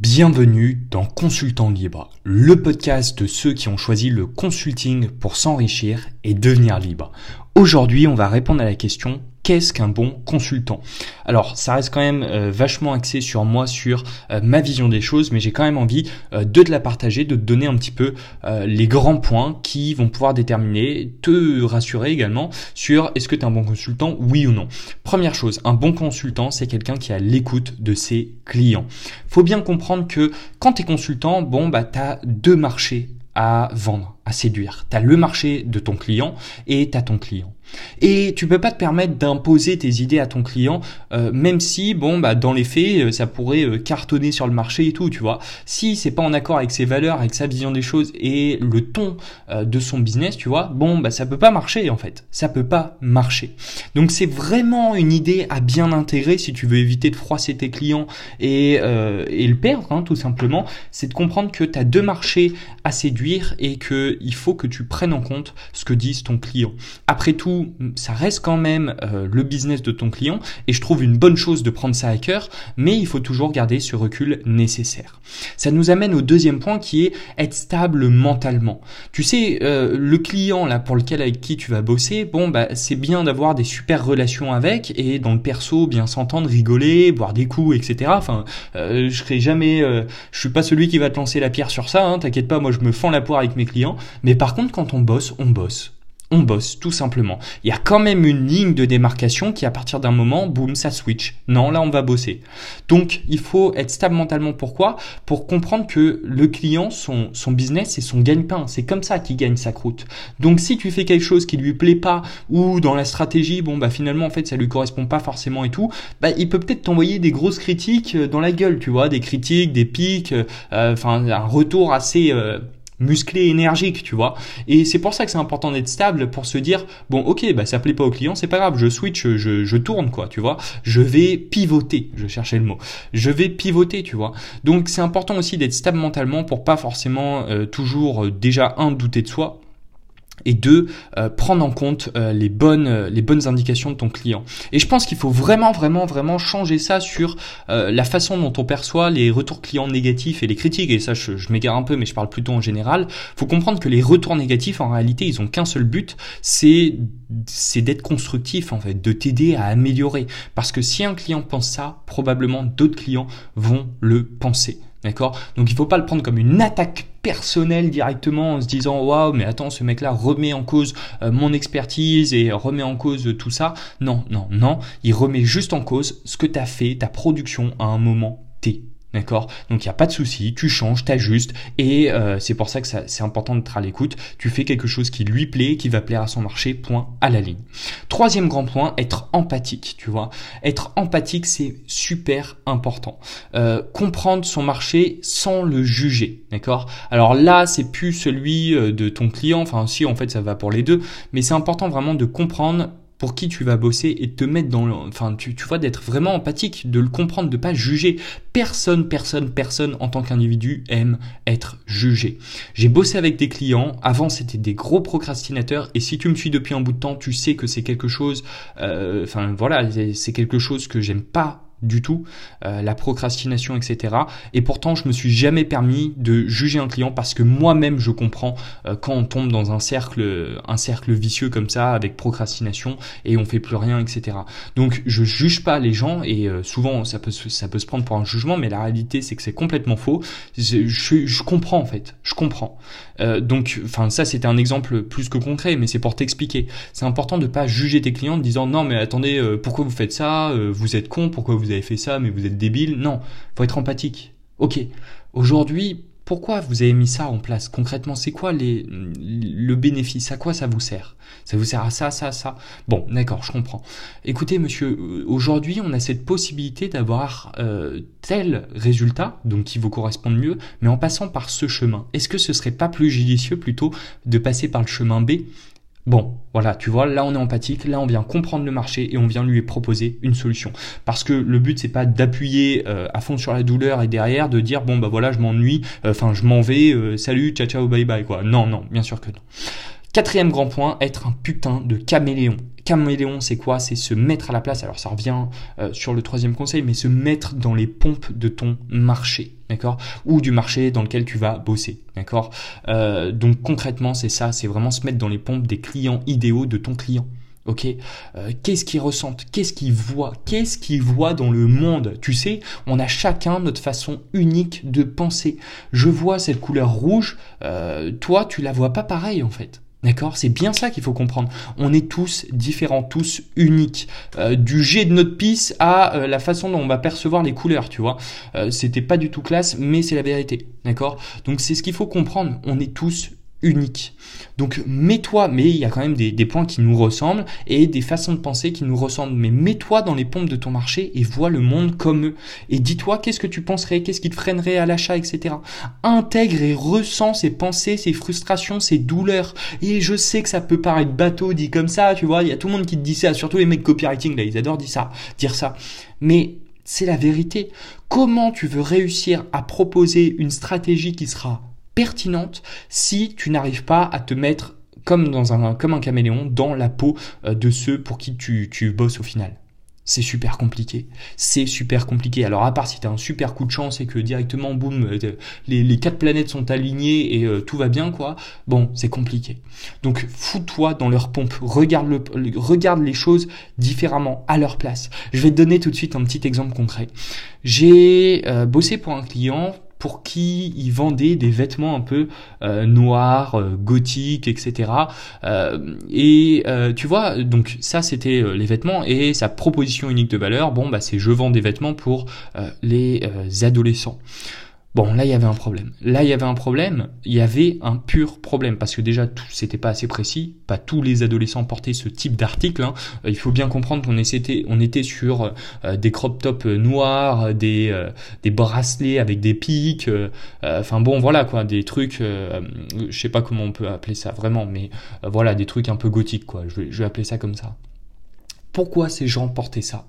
Bienvenue dans Consultant Libre, le podcast de ceux qui ont choisi le consulting pour s'enrichir et devenir libre. Aujourd'hui, on va répondre à la question qu'est-ce qu'un bon consultant? Alors, ça reste quand même euh, vachement axé sur moi, sur euh, ma vision des choses, mais j'ai quand même envie euh, de te la partager, de te donner un petit peu les grands points qui vont pouvoir déterminer, te rassurer également sur est-ce que tu es un bon consultant, oui ou non. Première chose, un bon consultant, c'est quelqu'un qui a l'écoute de ses clients. Faut bien comprendre que quand tu es consultant, bon, bah, tu as deux marchés à vendre, à séduire. Tu as le marché de ton client et tu as ton client. Et tu peux pas te permettre d'imposer tes idées à ton client, euh, même si, bon, bah, dans les faits, euh, ça pourrait euh, cartonner sur le marché et tout, tu vois. Si c'est pas en accord avec ses valeurs, avec sa vision des choses et le ton de son business, tu vois, bon, bah, ça peut pas marcher, en fait. Ça peut pas marcher. Donc, c'est vraiment une idée à bien intégrer si tu veux éviter de froisser tes clients et, et le perdre, hein, tout simplement. C'est de comprendre que tu as deux marchés à séduire et que il faut que tu prennes en compte ce que disent ton client. Après tout, ça reste quand même euh, le business de ton client et je trouve une bonne chose de prendre ça à cœur, mais il faut toujours garder ce recul nécessaire. Ça nous amène au deuxième point qui est être stable mentalement. Tu sais, euh, le client là pour lequel avec qui tu vas bosser, bon bah c'est bien d'avoir des super relations avec et dans le perso bien s'entendre, rigoler, boire des coups, etc. Enfin, euh, je serai jamais, je suis pas celui qui va te lancer la pierre sur ça. Hein, T'inquiète pas, moi je me fends la poire avec mes clients. Mais par contre, quand on bosse, on bosse on bosse, tout simplement. Il y a quand même une ligne de démarcation qui, à partir d'un moment, boum, ça switch. Non, là, on va bosser. Donc, il faut être stable mentalement. Pourquoi? Pour comprendre que le client, son, son business, c'est son gagne-pain. C'est comme ça qu'il gagne sa croûte. Donc, si tu fais quelque chose qui lui plaît pas ou dans la stratégie, bon, bah, finalement, en fait, ça lui correspond pas forcément et tout, bah, il peut peut-être t'envoyer des grosses critiques euh, dans la gueule, tu vois, des critiques, des pics, euh, enfin, un retour assez, euh, musclé, énergique, tu vois. Et c'est pour ça que c'est important d'être stable pour se dire bon, ok, bah ça plaît pas au client, c'est pas grave, je switch, je, tourne quoi, tu vois. Je vais pivoter, je cherchais le mot. Je vais pivoter, tu vois. Donc c'est important aussi d'être stable mentalement pour pas forcément euh, toujours euh, déjà un douter de soi et deux, euh, prendre en compte euh, les bonnes euh, les bonnes indications de ton client. Et je pense qu'il faut vraiment vraiment vraiment changer ça sur la façon dont on perçoit les retours clients négatifs et les critiques. Et ça, je, je m'égare un peu, mais je parle plutôt en général. Faut comprendre que les retours négatifs, en réalité, ils ont qu'un seul but, c'est c'est d'être constructif en fait, de t'aider à améliorer. Parce que si un client pense ça, probablement d'autres clients vont le penser. D'accord? Donc il faut pas le prendre comme une attaque personnelle directement en se disant waouh mais attends ce mec là remet en cause euh, mon expertise et remet en cause tout ça. Non, non, non, il remet juste en cause ce que tu as fait, ta production à un moment T. D'accord? Donc il n'y a pas de souci, tu changes, tu ajustes et euh, c'est pour ça que c'est important d'être à l'écoute. Tu fais quelque chose qui lui plaît, qui va plaire à son marché, point à la ligne. Troisième grand point, être empathique, tu vois. Être empathique, c'est super important. Euh, comprendre son marché sans le juger, d'accord? Alors là, c'est plus celui euh, de ton client, enfin si en fait ça va pour les deux, mais c'est important vraiment de comprendre pour qui tu vas bosser et te mettre dans le, enfin tu, tu vois d'être vraiment empathique, de le comprendre, de pas juger. Personne, personne, personne en tant qu'individu aime être jugé. J'ai bossé avec des clients. Avant c'était des gros procrastinateurs et si tu me suis depuis un bout de temps, tu sais que c'est quelque chose, euh, enfin voilà, c'est quelque chose que j'aime pas du tout, euh, la procrastination, etc. Et pourtant, je me suis jamais permis de juger un client parce que moi-même, je comprends euh, quand on tombe dans un cercle, un cercle vicieux comme ça avec procrastination et on fait plus rien, etc. Donc, je juge pas les gens et euh, souvent ça peut ça peut se prendre pour un jugement, mais la réalité c'est que c'est complètement faux. Je, je, comprends en fait, je comprends. donc, enfin ça c'était un exemple plus que concret, mais c'est pour t'expliquer. C'est important de pas juger tes clients en disant non mais attendez pourquoi vous faites ça, vous êtes con, pourquoi vous avez fait ça, mais vous êtes débile. Non, faut être empathique. Ok, aujourd'hui, pourquoi vous avez mis ça en place Concrètement, c'est quoi les, le bénéfice? À quoi ça vous sert? Ça vous sert à ça, ça, ça? Bon, d'accord, je comprends. Écoutez, monsieur, euh, aujourd'hui, on a cette possibilité d'avoir euh, tel résultat, donc qui vous correspond mieux, mais en passant par ce chemin. Est-ce que ce serait pas plus judicieux plutôt de passer par le chemin B Bon, voilà, tu vois, là on est empathique, là on vient comprendre le marché et on vient lui proposer une solution. Parce que le but c'est pas d'appuyer euh, à fond sur la douleur et derrière de dire bon bah voilà je m'ennuie, euh, enfin je m'en vais, euh, salut, ciao ciao, bye bye quoi. Non, non, bien sûr que non. Quatrième grand point, être un putain de caméléon caméléon, c'est quoi? C'est se mettre à la place. Alors ça revient euh, sur le troisième conseil, mais se mettre dans les pompes de ton marché, d'accord? Ou du marché dans lequel tu vas bosser, d'accord? Euh, Donc concrètement, c'est ça, c'est vraiment se mettre dans les pompes des clients idéaux de ton client. Ok, euh, qu'est-ce qu'ils ressentent, qu'est-ce qu'ils voient, qu'est-ce qu'ils voient dans le monde? Tu sais, on a chacun notre façon unique de penser. Je vois cette couleur rouge, toi tu la vois pas pareil en fait. D'accord? C'est bien ça qu'il faut comprendre. On est tous différents, tous uniques. Euh, du jet de notre pisse à euh, la façon dont on va percevoir les couleurs, tu vois. Euh, C'était pas du tout classe, mais c'est la vérité. D'accord? Donc c'est ce qu'il faut comprendre. On est tous unique. Donc mets-toi, mais il y a quand même des, points qui nous ressemblent et des façons de penser qui nous ressemblent. Mais mets-toi dans les pompes de ton marché et vois le monde comme eux. Et dis-toi qu'est-ce que tu penserais, qu'est-ce qui te freinerait à l'achat, etc. Intègre et ressens ces pensées, ces frustrations, ces douleurs. Et je sais que ça peut paraître bateau dit comme ça, tu vois. Il y a tout le monde qui te dit ça, surtout les mecs copywriting là, ils adorent dire ça, dire ça. Mais c'est la vérité. Comment tu veux réussir à proposer une stratégie qui sera pertinente si tu n'arrives pas à te mettre comme dans un comme un caméléon dans la peau euh, de ceux pour qui tu, tu bosses au final. C'est super compliqué. C'est super compliqué. Alors à part si tu as un super coup de chance et que directement, boum, euh, les, les quatre planètes sont alignées et euh, tout va bien, quoi. Bon, c'est compliqué. Donc fous-toi dans leur pompe. Regarde, le, regarde les choses différemment, à leur place. Je vais te donner tout de suite un petit exemple concret. J'ai bossé pour un client pour qui il vendait des vêtements un peu euh, noirs, euh, gothiques, etc. et euh, tu vois, donc ça c'était les vêtements et sa proposition unique de valeur, bon bah c'est je vends des vêtements pour les adolescents. Bon, là, il y avait un problème. Là, il y avait un problème. Il y avait un pur problème parce que déjà, tout c'était pas assez précis. Pas tous les adolescents portaient ce type d'article. Hein. Il faut bien comprendre qu'on était, on était sur euh, des crop tops noirs, des euh, des bracelets avec des pics. Euh, enfin bon, voilà quoi, des trucs. je sais pas comment on peut appeler ça vraiment, mais voilà, des trucs un peu gothiques quoi. Je vais, je vais appeler ça comme ça. Pourquoi ces gens portaient ça?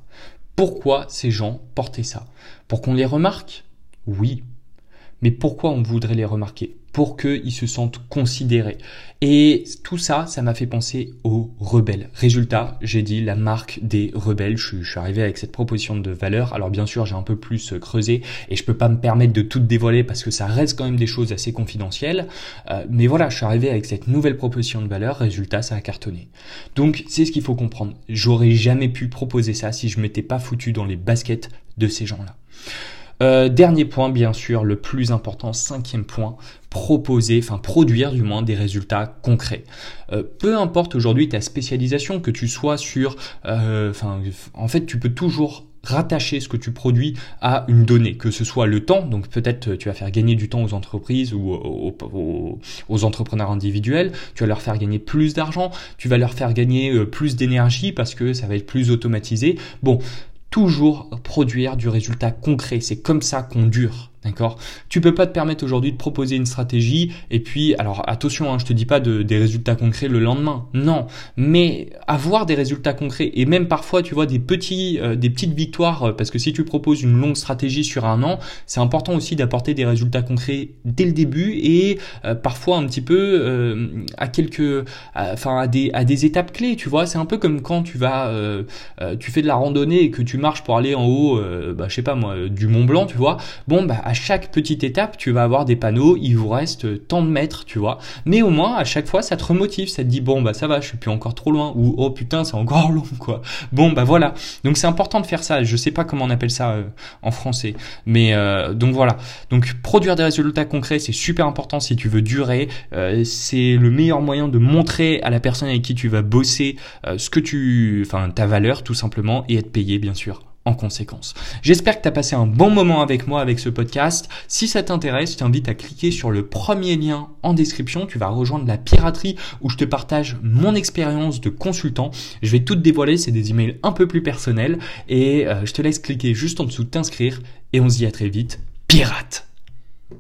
Pourquoi ces gens portaient ça? Pour qu'on les remarque? Oui, mais pourquoi on voudrait les remarquer? Pour qu'ils se sentent considérés. Et tout ça, ça m'a fait penser aux rebelles. Résultat, j'ai dit la marque des rebelles. Je, suis arrivé avec cette proposition de valeur. Alors bien sûr, j'ai un peu plus creusé et je peux pas me permettre de tout dévoiler parce que ça reste quand même des choses assez confidentielles. Euh, mais voilà, je suis arrivé avec cette nouvelle proposition de valeur. Résultat, ça a cartonné. Donc c'est ce qu'il faut comprendre. J'aurais jamais pu proposer ça si je m'étais pas foutu dans les baskets de ces gens-là. Euh, dernier point, bien sûr, le plus important, cinquième point, proposer, enfin produire du moins des résultats concrets. Euh, peu importe aujourd'hui ta spécialisation, que tu sois sur, euh, en fait, tu peux toujours rattacher ce que tu produis à une donnée, que ce soit le temps, donc peut-être tu vas faire gagner du temps aux entreprises ou aux, aux, entrepreneurs individuels, tu vas leur faire gagner plus d'argent, tu vas leur faire gagner plus d'énergie parce que ça va être plus automatisé. Bon, toujours produire du résultat concret. C'est comme ça qu'on dure. D'accord? Tu peux pas te permettre aujourd'hui de proposer une stratégie et puis, alors attention, hein, je te dis pas de, des résultats concrets le lendemain, non, mais avoir des résultats concrets et même parfois, tu vois, des petits, euh, des petites victoires, euh, parce que si tu proposes une longue stratégie sur un an, c'est important aussi d'apporter des résultats concrets dès le début et euh, parfois un petit peu à quelques, enfin à, des à des étapes clés, tu vois. C'est un peu comme quand tu vas, tu fais de la randonnée et que tu marches pour aller en haut, bah je sais pas moi, du Mont Blanc, tu vois. Bon bah à chaque petite étape, tu vas avoir des panneaux, il vous reste tant de mètres, tu vois. Mais au moins, à chaque fois, ça te remotive, ça te dit, bon, bah ça va, je suis plus encore trop loin, ou oh putain, c'est encore long, quoi. Bon, bah voilà. Donc c'est important de faire ça. Je sais pas comment on appelle ça euh, en français. Mais euh, donc voilà. Donc produire des résultats concrets, c'est super important si tu veux durer. Euh, c'est le meilleur moyen de montrer à la personne avec qui tu vas bosser ce que tu, enfin ta valeur tout simplement, et être payé bien sûr en conséquence. J'espère que tu as passé un bon moment avec moi avec ce podcast. Si ça t'intéresse, je t'invite à cliquer sur le premier lien en description. Tu vas rejoindre la piraterie où je te partage mon expérience de consultant. Je vais tout te dévoiler, c'est des emails un peu plus personnels et euh, je te laisse cliquer juste en dessous de t'inscrire et on se dit à très vite. Pirate